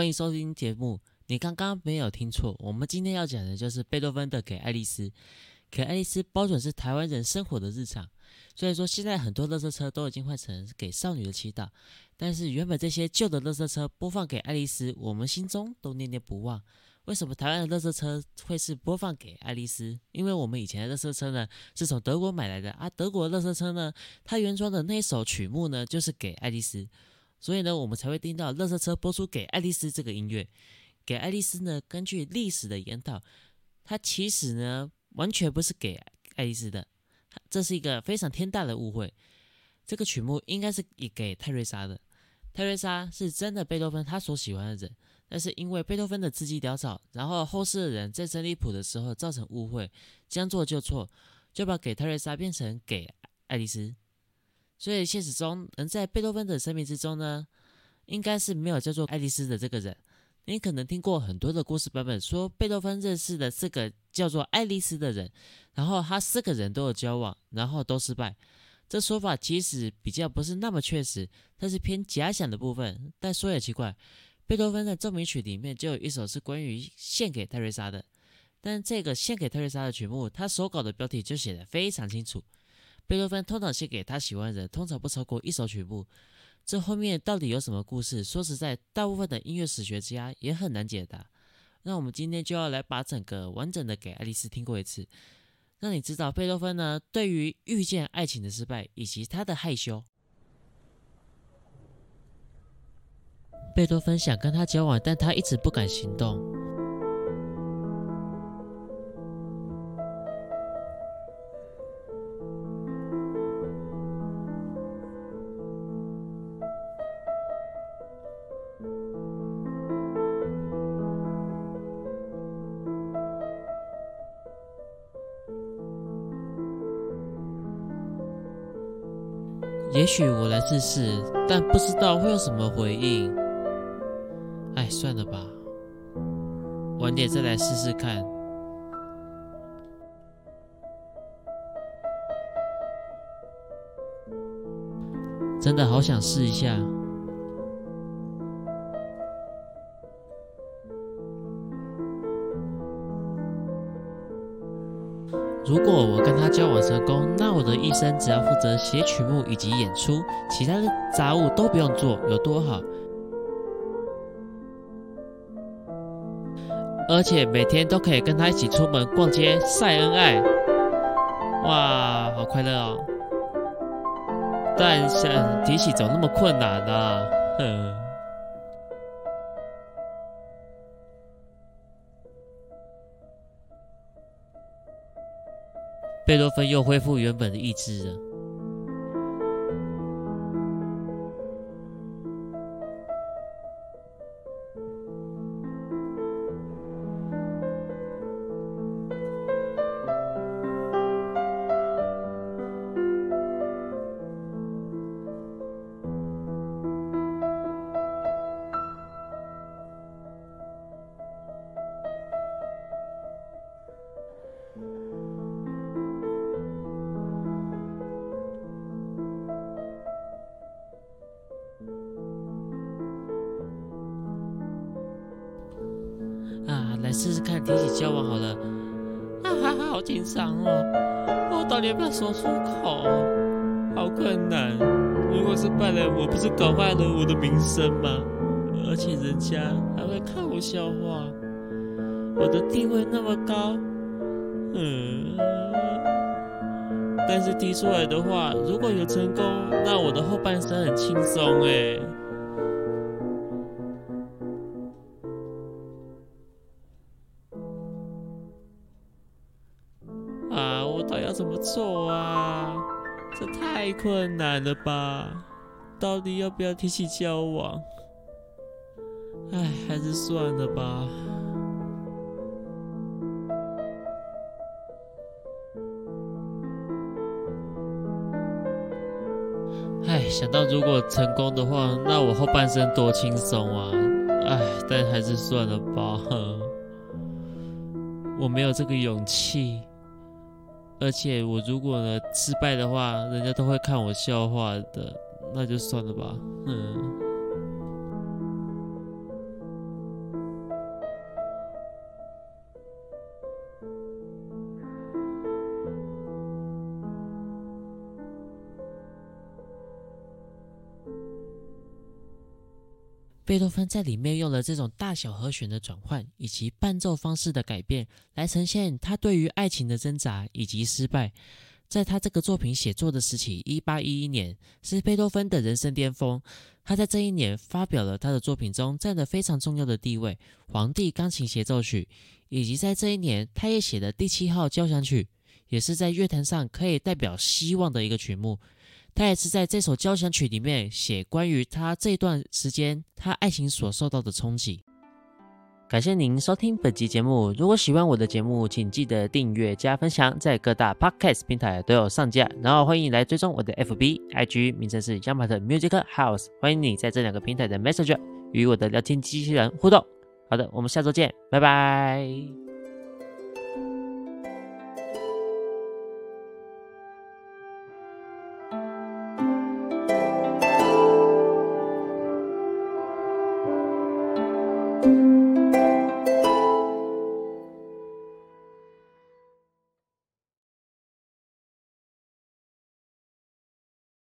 欢迎收听节目。你刚刚没有听错，我们今天要讲的就是贝多芬的《给爱丽丝》。给爱丽丝包准是台湾人生活的日常。虽然说现在很多乐色车都已经换成给少女的祈祷，但是原本这些旧的乐色车播放给爱丽丝，我们心中都念念不忘。为什么台湾的乐色车会是播放给爱丽丝？因为我们以前的乐色车呢是从德国买来的啊，德国的乐色车呢，它原装的那首曲目呢就是给爱丽丝。所以呢，我们才会听到乐色车播出给爱丽丝这个音乐。给爱丽丝呢，根据历史的研讨，它其实呢完全不是给爱丽丝的，这是一个非常天大的误会。这个曲目应该是给泰瑞莎的。泰瑞莎是真的贝多芬他所喜欢的人，但是因为贝多芬的字迹潦草，然后后世的人在整理谱的时候造成误会，将错就错，就把给泰瑞莎变成给爱丽丝。所以现实中，能在贝多芬的生命之中呢，应该是没有叫做爱丽丝的这个人。你可能听过很多的故事版本，说贝多芬认识的是个叫做爱丽丝的人，然后他四个人都有交往，然后都失败。这说法其实比较不是那么确实，它是偏假想的部分。但说也奇怪，贝多芬的奏鸣曲里面就有一首是关于献给泰瑞莎的，但这个献给泰瑞莎的曲目，他手稿的标题就写的非常清楚。贝多芬通常写给他喜欢的人，通常不超过一首曲目。这后面到底有什么故事？说实在，大部分的音乐史学家也很难解答。那我们今天就要来把整个完整的给爱丽丝听过一次，让你知道贝多芬呢对于遇见爱情的失败以及他的害羞。贝多芬想跟他交往，但他一直不敢行动。也许我来试试，但不知道会有什么回应。哎，算了吧，晚点再来试试看。真的好想试一下。如果我跟他交往成功，那我的一生只要负责写曲目以及演出，其他的杂物都不用做，有多好？而且每天都可以跟他一起出门逛街晒恩爱，哇，好快乐哦！但是提起怎么那么困难呢？哼。贝多芬又恢复原本的意志了。试试看提起交往好了，啊哈哈，好紧张哦！我到底要不要说出口？好困难。如果是败了，我不是搞坏了我的名声吗？而且人家还会看我笑话。我的地位那么高，嗯。但是提出来的话，如果有成功，那我的后半生很轻松哎。到底要怎么做啊？这太困难了吧？到底要不要提起交往？哎，还是算了吧。哎，想到如果成功的话，那我后半生多轻松啊！哎，但还是算了吧。我没有这个勇气。而且我如果呢失败的话，人家都会看我笑话的，那就算了吧。嗯。贝多芬在里面用了这种大小和弦的转换以及伴奏方式的改变，来呈现他对于爱情的挣扎以及失败。在他这个作品写作的时期，一八一一年是贝多芬的人生巅峰。他在这一年发表了他的作品中占了非常重要的地位，《皇帝钢琴协奏曲》，以及在这一年他也写的第七号交响曲，也是在乐坛上可以代表希望的一个曲目。他也是在这首交响曲里面写关于他这段时间他爱情所受到的冲击。感谢您收听本集节目。如果喜欢我的节目，请记得订阅加分享，在各大 podcast 平台都有上架。然后欢迎来追踪我的 FB、IG，名称是 y a m a t Music House。欢迎你在这两个平台的 Messenger 与我的聊天机器人互动。好的，我们下周见，拜拜。